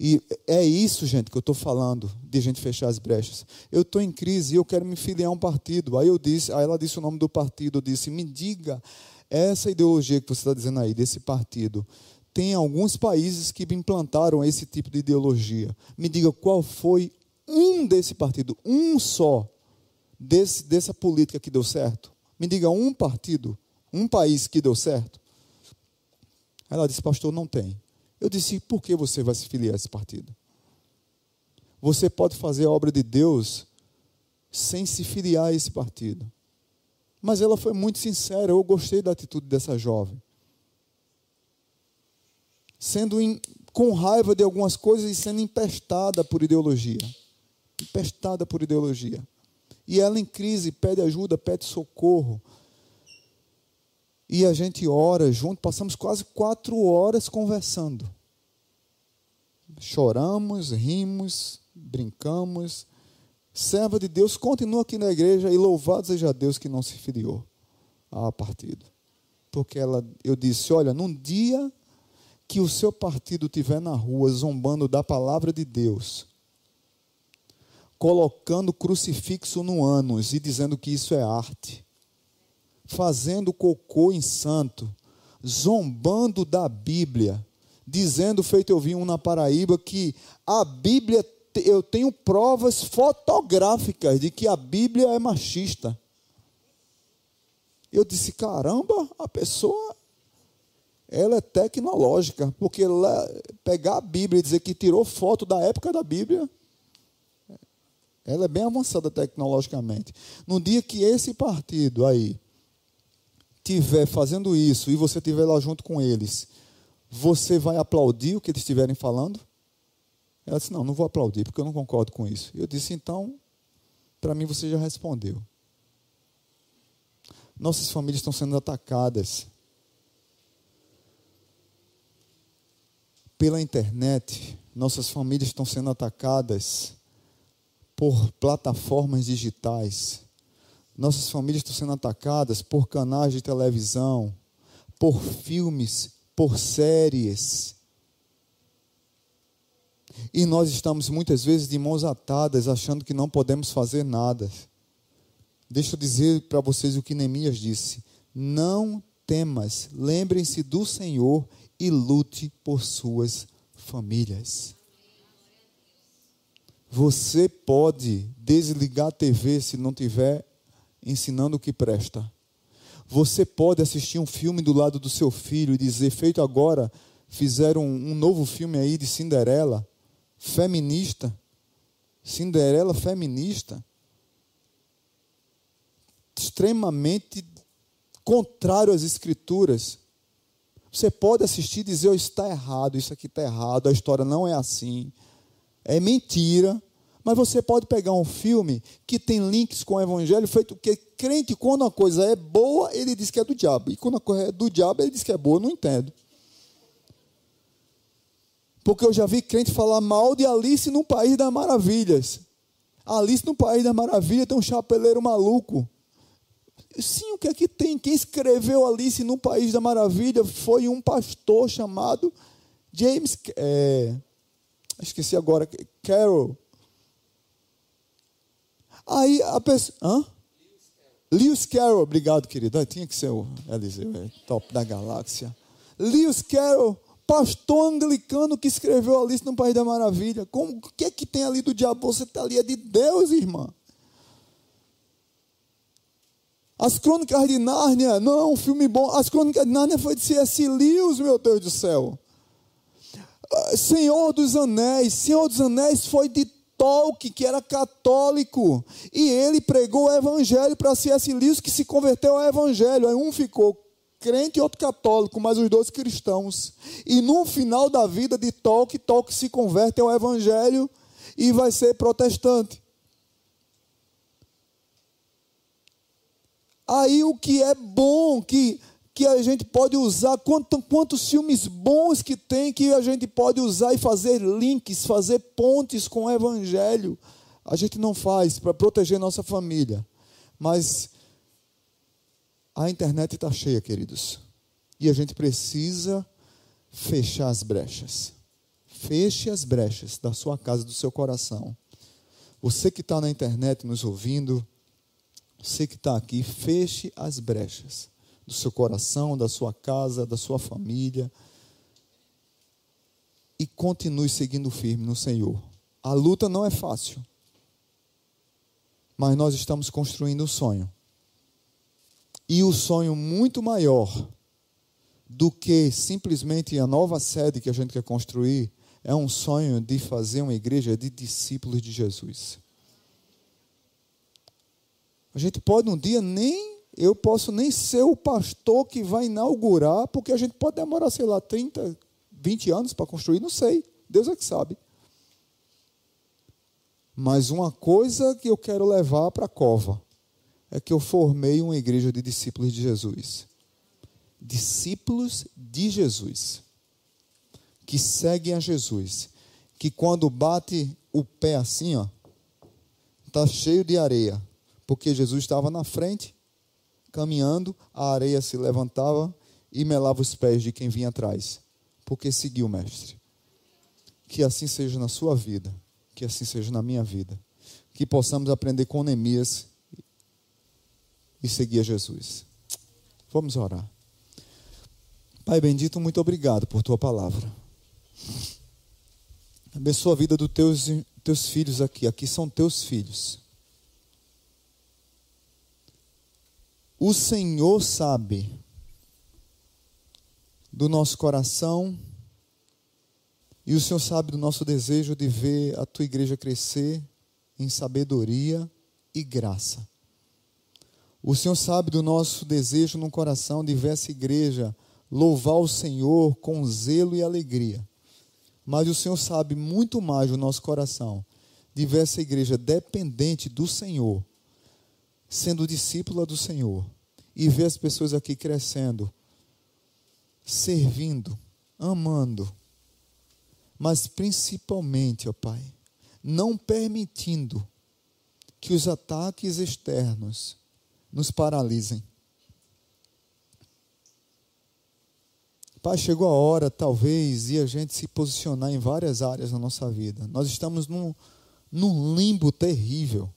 Speaker 1: E é isso, gente, que eu estou falando, de gente fechar as brechas. Eu estou em crise e eu quero me filiar a um partido. Aí eu disse, aí ela disse o nome do partido, eu disse: Me diga, essa ideologia que você está dizendo aí, desse partido, tem alguns países que implantaram esse tipo de ideologia. Me diga qual foi um desse partido, um só, desse, dessa política que deu certo. Me diga um partido, um país que deu certo. Ela disse, pastor, não tem. Eu disse, por que você vai se filiar a esse partido? Você pode fazer a obra de Deus sem se filiar a esse partido. Mas ela foi muito sincera, eu gostei da atitude dessa jovem sendo in, com raiva de algumas coisas e sendo empestada por ideologia. Empestada por ideologia. E ela em crise pede ajuda, pede socorro. E a gente ora junto, passamos quase quatro horas conversando. Choramos, rimos, brincamos. Serva de Deus continua aqui na igreja e louvado seja Deus que não se filiou a partido. Porque ela, eu disse: olha, num dia que o seu partido estiver na rua zombando da palavra de Deus, colocando crucifixo no ânus e dizendo que isso é arte, fazendo cocô em santo, zombando da Bíblia, dizendo, feito eu vi um na Paraíba, que a Bíblia, eu tenho provas fotográficas de que a Bíblia é machista. Eu disse, caramba, a pessoa ela é tecnológica, porque pegar a Bíblia e dizer que tirou foto da época da Bíblia, ela é bem avançada tecnologicamente. No dia que esse partido aí tiver fazendo isso e você estiver lá junto com eles, você vai aplaudir o que eles estiverem falando? Ela disse: Não, não vou aplaudir, porque eu não concordo com isso. Eu disse: Então, para mim você já respondeu. Nossas famílias estão sendo atacadas pela internet, nossas famílias estão sendo atacadas por plataformas digitais. Nossas famílias estão sendo atacadas por canais de televisão, por filmes, por séries. E nós estamos muitas vezes de mãos atadas, achando que não podemos fazer nada. Deixa eu dizer para vocês o que Neemias disse: Não temas, lembrem-se do Senhor e lute por suas famílias. Você pode desligar a TV se não tiver ensinando o que presta. Você pode assistir um filme do lado do seu filho e dizer, feito agora, fizeram um, novo filme aí de Cinderela, feminista. Cinderela feminista. Extremamente contrário às escrituras. Você pode assistir e dizer, oh, está errado, isso aqui está errado, a história não é assim. É mentira. Mas você pode pegar um filme que tem links com o evangelho, feito que crente, quando a coisa é boa, ele diz que é do diabo. E quando a coisa é do diabo, ele diz que é boa. Eu não entendo. Porque eu já vi crente falar mal de Alice no País das Maravilhas. Alice no País das Maravilhas tem um chapeleiro maluco. Sim, o que é que tem? Quem escreveu Alice no País da Maravilha foi um pastor chamado James. É, esqueci agora. Carroll. Aí a pessoa. Hã? Lewis Carroll, obrigado, querido. tinha que ser o Eliseu, é top da galáxia. Lewis Carroll, pastor anglicano que escreveu Alice no País da Maravilha. Como, o que é que tem ali do diabo? Você está ali, é de Deus, irmã. As Crônicas de Nárnia, não filme bom. As Crônicas de Nárnia foi de C.S. Lewis, meu Deus do céu. Ah, Senhor dos Anéis, Senhor dos Anéis foi de Tolkien, que era católico, e ele pregou o evangelho para C.S. Lewis, que se converteu ao evangelho. Aí um ficou crente e outro católico, mas os dois cristãos. E no final da vida de Tolkien, Tolkien se converte ao evangelho e vai ser protestante. Aí o que é bom, que, que a gente pode usar, quanto, quantos filmes bons que tem que a gente pode usar e fazer links, fazer pontes com o Evangelho. A gente não faz para proteger nossa família. Mas a internet está cheia, queridos. E a gente precisa fechar as brechas. Feche as brechas da sua casa, do seu coração. Você que está na internet nos ouvindo, você que está aqui, feche as brechas do seu coração, da sua casa, da sua família. E continue seguindo firme no Senhor. A luta não é fácil. Mas nós estamos construindo um sonho. E o sonho muito maior do que simplesmente a nova sede que a gente quer construir é um sonho de fazer uma igreja de discípulos de Jesus. A gente pode um dia nem, eu posso nem ser o pastor que vai inaugurar, porque a gente pode demorar, sei lá, 30, 20 anos para construir, não sei. Deus é que sabe. Mas uma coisa que eu quero levar para a cova é que eu formei uma igreja de discípulos de Jesus. Discípulos de Jesus. Que seguem a Jesus. Que quando bate o pé assim, ó, tá cheio de areia porque Jesus estava na frente, caminhando, a areia se levantava e melava os pés de quem vinha atrás, porque seguiu o Mestre. Que assim seja na sua vida, que assim seja na minha vida, que possamos aprender com Neemias e seguir a Jesus. Vamos orar. Pai bendito, muito obrigado por tua palavra. Abençoa a vida dos teus, teus filhos aqui. Aqui são teus filhos. O Senhor sabe do nosso coração e o Senhor sabe do nosso desejo de ver a tua igreja crescer em sabedoria e graça. O Senhor sabe do nosso desejo no coração de ver essa igreja louvar o Senhor com zelo e alegria. Mas o Senhor sabe muito mais do nosso coração de ver essa igreja dependente do Senhor sendo discípula do Senhor e ver as pessoas aqui crescendo, servindo, amando, mas principalmente, ó Pai, não permitindo que os ataques externos nos paralisem. Pai, chegou a hora, talvez, de a gente se posicionar em várias áreas na nossa vida. Nós estamos num, num limbo terrível.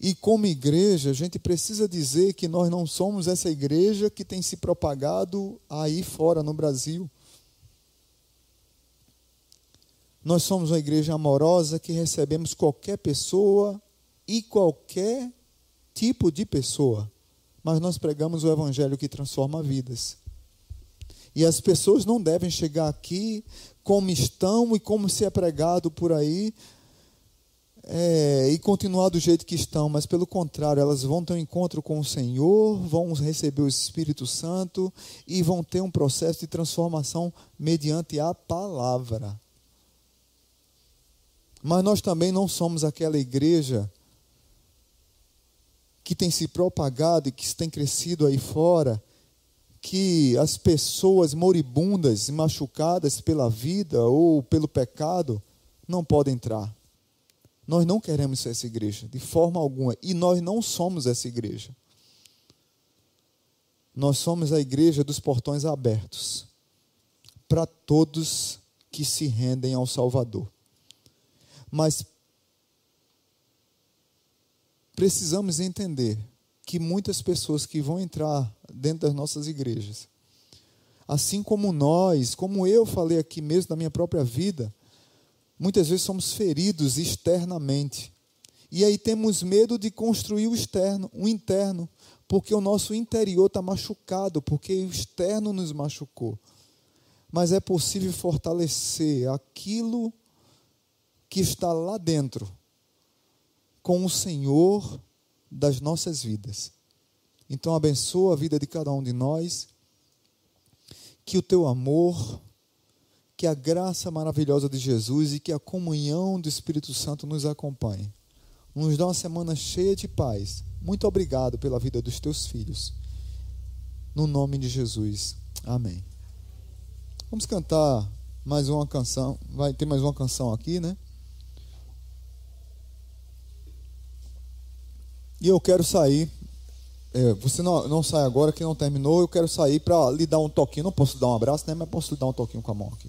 Speaker 1: E como igreja, a gente precisa dizer que nós não somos essa igreja que tem se propagado aí fora no Brasil. Nós somos uma igreja amorosa que recebemos qualquer pessoa e qualquer tipo de pessoa, mas nós pregamos o evangelho que transforma vidas. E as pessoas não devem chegar aqui como estão e como se é pregado por aí, é, e continuar do jeito que estão, mas pelo contrário, elas vão ter um encontro com o Senhor, vão receber o Espírito Santo e vão ter um processo de transformação mediante a palavra. Mas nós também não somos aquela igreja que tem se propagado e que tem crescido aí fora, que as pessoas moribundas e machucadas pela vida ou pelo pecado não podem entrar. Nós não queremos ser essa igreja, de forma alguma. E nós não somos essa igreja. Nós somos a igreja dos portões abertos para todos que se rendem ao Salvador. Mas precisamos entender que muitas pessoas que vão entrar dentro das nossas igrejas, assim como nós, como eu falei aqui mesmo da minha própria vida, Muitas vezes somos feridos externamente. E aí temos medo de construir o externo, o interno, porque o nosso interior está machucado, porque o externo nos machucou. Mas é possível fortalecer aquilo
Speaker 2: que está lá dentro com o Senhor das nossas vidas. Então abençoa a vida de cada um de nós, que o teu amor, que a graça maravilhosa de Jesus e que a comunhão do Espírito Santo nos acompanhe. Nos dá uma semana cheia de paz. Muito obrigado pela vida dos teus filhos. No nome de Jesus. Amém. Vamos cantar mais uma canção. Vai ter mais uma canção aqui, né? E eu quero sair. É, você não, não sai agora, que não terminou. Eu quero sair para lhe dar um toquinho. Não posso dar um abraço, né? Mas posso lhe dar um toquinho com a mão aqui.